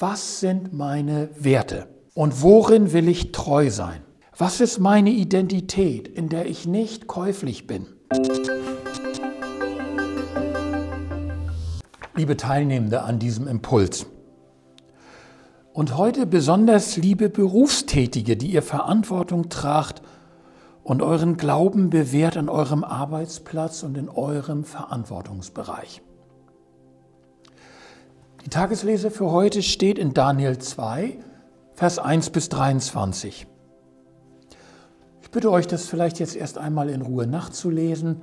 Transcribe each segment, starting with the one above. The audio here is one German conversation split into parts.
was sind meine Werte und worin will ich treu sein? Was ist meine Identität, in der ich nicht käuflich bin? Liebe Teilnehmende an diesem Impuls, und heute besonders liebe Berufstätige, die ihr Verantwortung tragt und euren Glauben bewährt an eurem Arbeitsplatz und in eurem Verantwortungsbereich. Die Tageslese für heute steht in Daniel 2, Vers 1 bis 23. Ich bitte euch, das vielleicht jetzt erst einmal in Ruhe nachzulesen.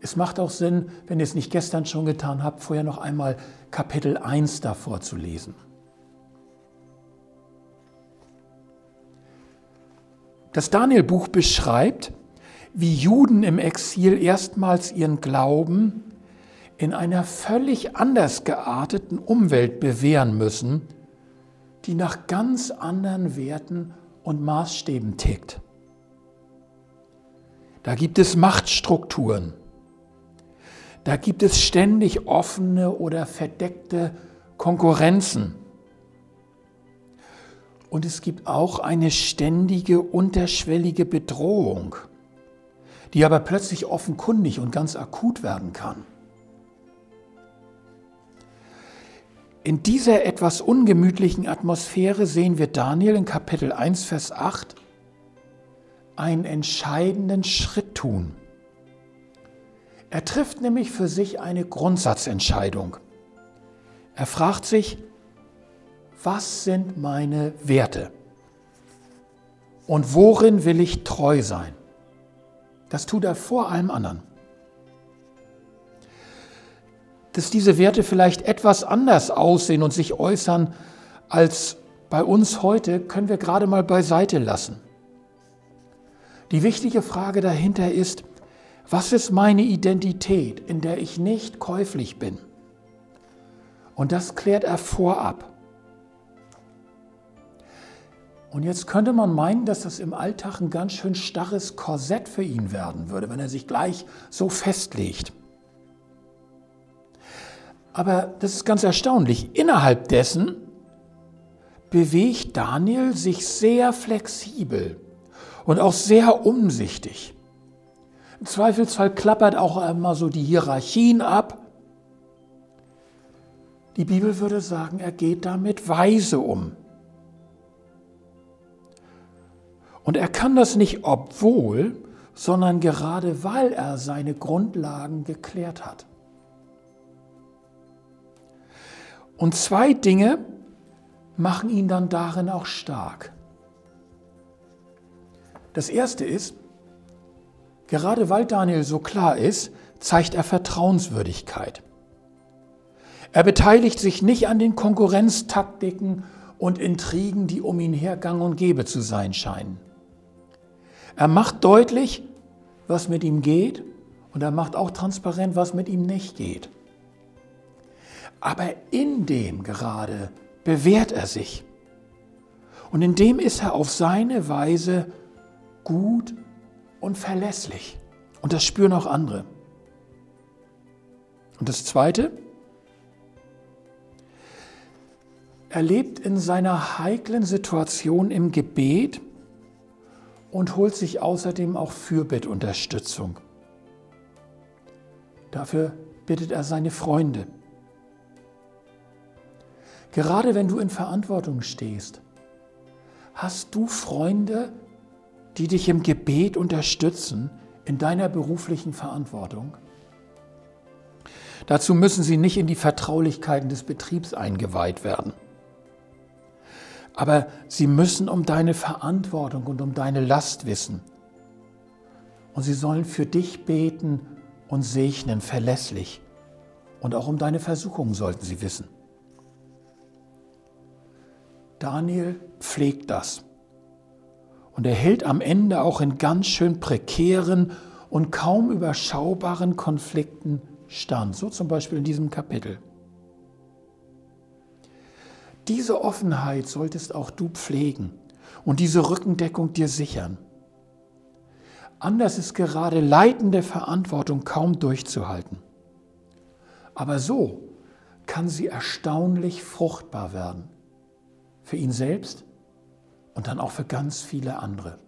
Es macht auch Sinn, wenn ihr es nicht gestern schon getan habt, vorher noch einmal Kapitel 1 davor zu lesen. Das Daniel-Buch beschreibt, wie Juden im Exil erstmals ihren Glauben in einer völlig anders gearteten Umwelt bewähren müssen, die nach ganz anderen Werten und Maßstäben tickt. Da gibt es Machtstrukturen. Da gibt es ständig offene oder verdeckte Konkurrenzen. Und es gibt auch eine ständige, unterschwellige Bedrohung, die aber plötzlich offenkundig und ganz akut werden kann. In dieser etwas ungemütlichen Atmosphäre sehen wir Daniel in Kapitel 1, Vers 8 einen entscheidenden Schritt tun. Er trifft nämlich für sich eine Grundsatzentscheidung. Er fragt sich, was sind meine Werte? Und worin will ich treu sein? Das tut er vor allem anderen dass diese Werte vielleicht etwas anders aussehen und sich äußern als bei uns heute, können wir gerade mal beiseite lassen. Die wichtige Frage dahinter ist, was ist meine Identität, in der ich nicht käuflich bin? Und das klärt er vorab. Und jetzt könnte man meinen, dass das im Alltag ein ganz schön starres Korsett für ihn werden würde, wenn er sich gleich so festlegt. Aber das ist ganz erstaunlich. Innerhalb dessen bewegt Daniel sich sehr flexibel und auch sehr umsichtig. Im Zweifelsfall klappert auch einmal so die Hierarchien ab. Die Bibel würde sagen, er geht damit weise um. Und er kann das nicht obwohl, sondern gerade weil er seine Grundlagen geklärt hat. Und zwei Dinge machen ihn dann darin auch stark. Das erste ist, gerade weil Daniel so klar ist, zeigt er Vertrauenswürdigkeit. Er beteiligt sich nicht an den Konkurrenztaktiken und Intrigen, die um ihn her gang und gäbe zu sein scheinen. Er macht deutlich, was mit ihm geht und er macht auch transparent, was mit ihm nicht geht. Aber in dem gerade bewährt er sich. Und in dem ist er auf seine Weise gut und verlässlich. Und das spüren auch andere. Und das Zweite, er lebt in seiner heiklen Situation im Gebet und holt sich außerdem auch Fürbittunterstützung. Dafür bittet er seine Freunde. Gerade wenn du in Verantwortung stehst, hast du Freunde, die dich im Gebet unterstützen in deiner beruflichen Verantwortung? Dazu müssen sie nicht in die Vertraulichkeiten des Betriebs eingeweiht werden. Aber sie müssen um deine Verantwortung und um deine Last wissen. Und sie sollen für dich beten und segnen, verlässlich. Und auch um deine Versuchungen sollten sie wissen. Daniel pflegt das. Und er hält am Ende auch in ganz schön prekären und kaum überschaubaren Konflikten stand, so zum Beispiel in diesem Kapitel. Diese Offenheit solltest auch du pflegen und diese Rückendeckung dir sichern. Anders ist gerade leitende Verantwortung kaum durchzuhalten. Aber so kann sie erstaunlich fruchtbar werden für ihn selbst und dann auch für ganz viele andere.